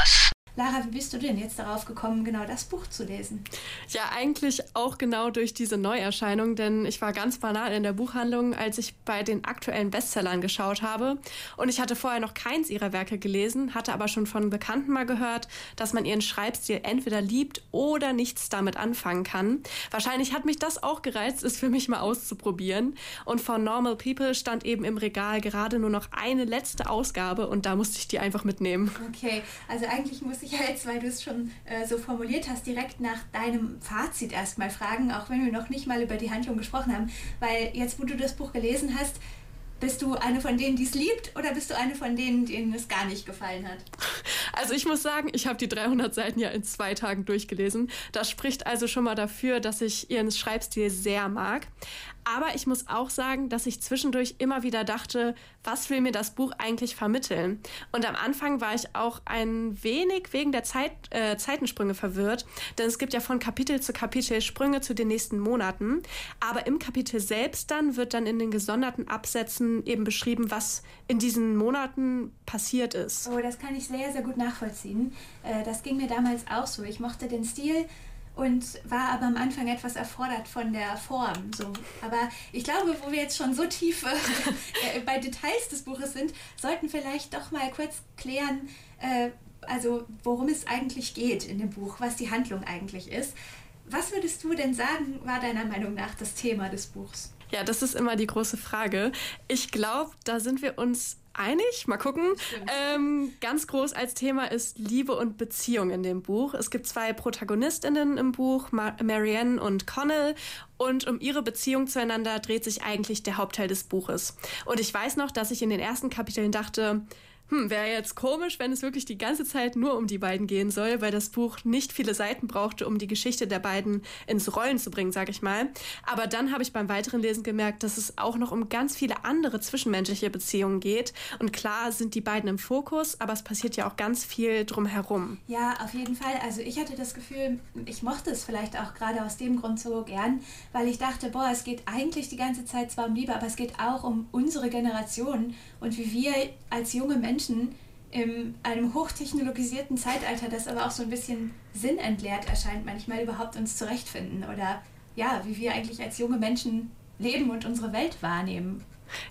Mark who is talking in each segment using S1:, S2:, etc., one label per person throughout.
S1: us.
S2: Lara, wie bist du denn jetzt darauf gekommen, genau das Buch zu lesen?
S3: Ja, eigentlich auch genau durch diese Neuerscheinung, denn ich war ganz banal in der Buchhandlung, als ich bei den aktuellen Bestsellern geschaut habe. Und ich hatte vorher noch keins ihrer Werke gelesen, hatte aber schon von Bekannten mal gehört, dass man ihren Schreibstil entweder liebt oder nichts damit anfangen kann. Wahrscheinlich hat mich das auch gereizt, es für mich mal auszuprobieren. Und von Normal People stand eben im Regal gerade nur noch eine letzte Ausgabe und da musste ich die einfach mitnehmen.
S2: Okay, also eigentlich muss ich ja jetzt, weil du es schon äh, so formuliert hast, direkt nach deinem Fazit erstmal fragen, auch wenn wir noch nicht mal über die Handlung gesprochen haben. Weil jetzt, wo du das Buch gelesen hast, bist du eine von denen, die es liebt, oder bist du eine von denen, denen es gar nicht gefallen hat?
S3: Also ich muss sagen, ich habe die 300 Seiten ja in zwei Tagen durchgelesen. Das spricht also schon mal dafür, dass ich ihren Schreibstil sehr mag. Aber ich muss auch sagen, dass ich zwischendurch immer wieder dachte, was will mir das Buch eigentlich vermitteln? Und am Anfang war ich auch ein wenig wegen der Zeit, äh, Zeitensprünge verwirrt, denn es gibt ja von Kapitel zu Kapitel Sprünge zu den nächsten Monaten. Aber im Kapitel selbst dann wird dann in den gesonderten Absätzen eben beschrieben, was in diesen Monaten passiert ist.
S2: Oh, das kann ich sehr, sehr gut nachvollziehen. Äh, das ging mir damals auch so. Ich mochte den Stil und war aber am Anfang etwas erfordert von der Form. So. Aber ich glaube, wo wir jetzt schon so tief äh, bei Details des Buches sind, sollten vielleicht doch mal kurz klären, äh, also worum es eigentlich geht in dem Buch, was die Handlung eigentlich ist. Was würdest du denn sagen, war deiner Meinung nach das Thema des Buchs?
S3: Ja, das ist immer die große Frage. Ich glaube, da sind wir uns einig. Mal gucken. Ähm, ganz groß als Thema ist Liebe und Beziehung in dem Buch. Es gibt zwei Protagonistinnen im Buch, Mar Marianne und Connell. Und um ihre Beziehung zueinander dreht sich eigentlich der Hauptteil des Buches. Und ich weiß noch, dass ich in den ersten Kapiteln dachte, hm, wäre jetzt komisch, wenn es wirklich die ganze Zeit nur um die beiden gehen soll, weil das Buch nicht viele Seiten brauchte, um die Geschichte der beiden ins Rollen zu bringen, sag ich mal. Aber dann habe ich beim weiteren Lesen gemerkt, dass es auch noch um ganz viele andere zwischenmenschliche Beziehungen geht. Und klar sind die beiden im Fokus, aber es passiert ja auch ganz viel drumherum.
S2: Ja, auf jeden Fall. Also ich hatte das Gefühl, ich mochte es vielleicht auch gerade aus dem Grund so gern, weil ich dachte, boah, es geht eigentlich die ganze Zeit zwar um Liebe, aber es geht auch um unsere Generation und wie wir als junge Menschen in einem hochtechnologisierten Zeitalter, das aber auch so ein bisschen sinnentleert erscheint, manchmal überhaupt uns zurechtfinden oder ja, wie wir eigentlich als junge Menschen leben und unsere Welt wahrnehmen.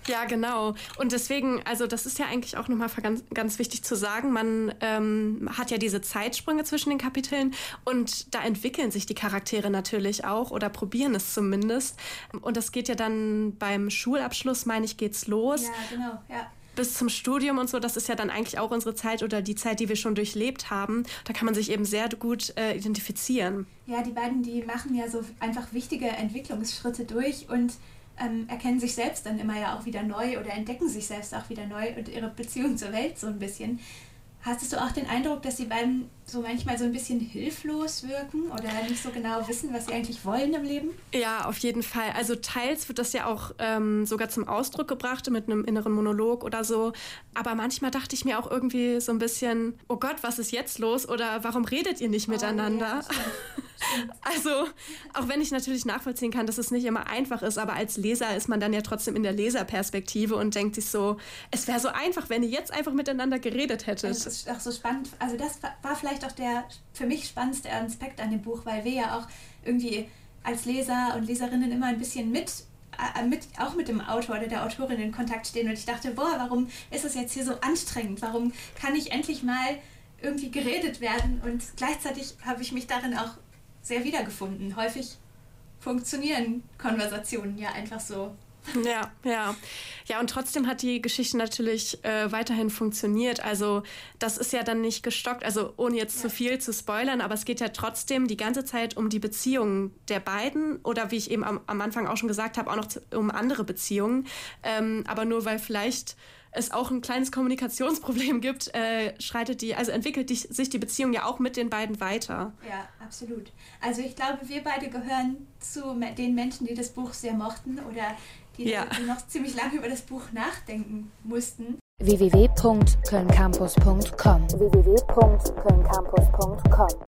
S3: Ja, genau. Und deswegen, also das ist ja eigentlich auch nochmal ganz, ganz wichtig zu sagen, man ähm, hat ja diese Zeitsprünge zwischen den Kapiteln und da entwickeln sich die Charaktere natürlich auch oder probieren es zumindest. Und das geht ja dann beim Schulabschluss, meine ich, geht's los.
S2: Ja, genau, ja
S3: bis zum Studium und so, das ist ja dann eigentlich auch unsere Zeit oder die Zeit, die wir schon durchlebt haben. Da kann man sich eben sehr gut äh, identifizieren.
S2: Ja, die beiden, die machen ja so einfach wichtige Entwicklungsschritte durch und ähm, erkennen sich selbst dann immer ja auch wieder neu oder entdecken sich selbst auch wieder neu und ihre Beziehung zur Welt so ein bisschen. Hattest du auch den Eindruck, dass die beiden so manchmal so ein bisschen hilflos wirken oder nicht so genau wissen, was sie eigentlich wollen im Leben?
S3: Ja, auf jeden Fall. Also teils wird das ja auch ähm, sogar zum Ausdruck gebracht mit einem inneren Monolog oder so. Aber manchmal dachte ich mir auch irgendwie so ein bisschen, oh Gott, was ist jetzt los? Oder warum redet ihr nicht oh, miteinander? Ja, also, auch wenn ich natürlich nachvollziehen kann, dass es nicht immer einfach ist, aber als Leser ist man dann ja trotzdem in der Leserperspektive und denkt sich so, es wäre so einfach, wenn ihr jetzt einfach miteinander geredet hättet.
S2: Das ist auch so spannend. Also, das war vielleicht auch der für mich spannendste Aspekt an dem Buch, weil wir ja auch irgendwie als Leser und Leserinnen immer ein bisschen mit äh, mit, auch mit dem Autor oder der Autorin in Kontakt stehen und ich dachte, boah, warum ist es jetzt hier so anstrengend? Warum kann ich endlich mal irgendwie geredet werden? Und gleichzeitig habe ich mich darin auch sehr wiedergefunden. Häufig funktionieren Konversationen ja einfach so.
S3: Ja, ja. Ja, und trotzdem hat die Geschichte natürlich äh, weiterhin funktioniert. Also das ist ja dann nicht gestockt, also ohne jetzt ja. zu viel zu spoilern, aber es geht ja trotzdem die ganze Zeit um die Beziehungen der beiden oder wie ich eben am, am Anfang auch schon gesagt habe, auch noch zu, um andere Beziehungen. Ähm, aber nur weil vielleicht es auch ein kleines Kommunikationsproblem gibt, äh, schreitet die, also entwickelt die, sich die Beziehung ja auch mit den beiden weiter.
S2: Ja, absolut. Also ich glaube, wir beide gehören zu den Menschen, die das Buch sehr mochten oder die, ja. die noch ziemlich lange über das Buch nachdenken mussten
S1: www.kölncampus.com www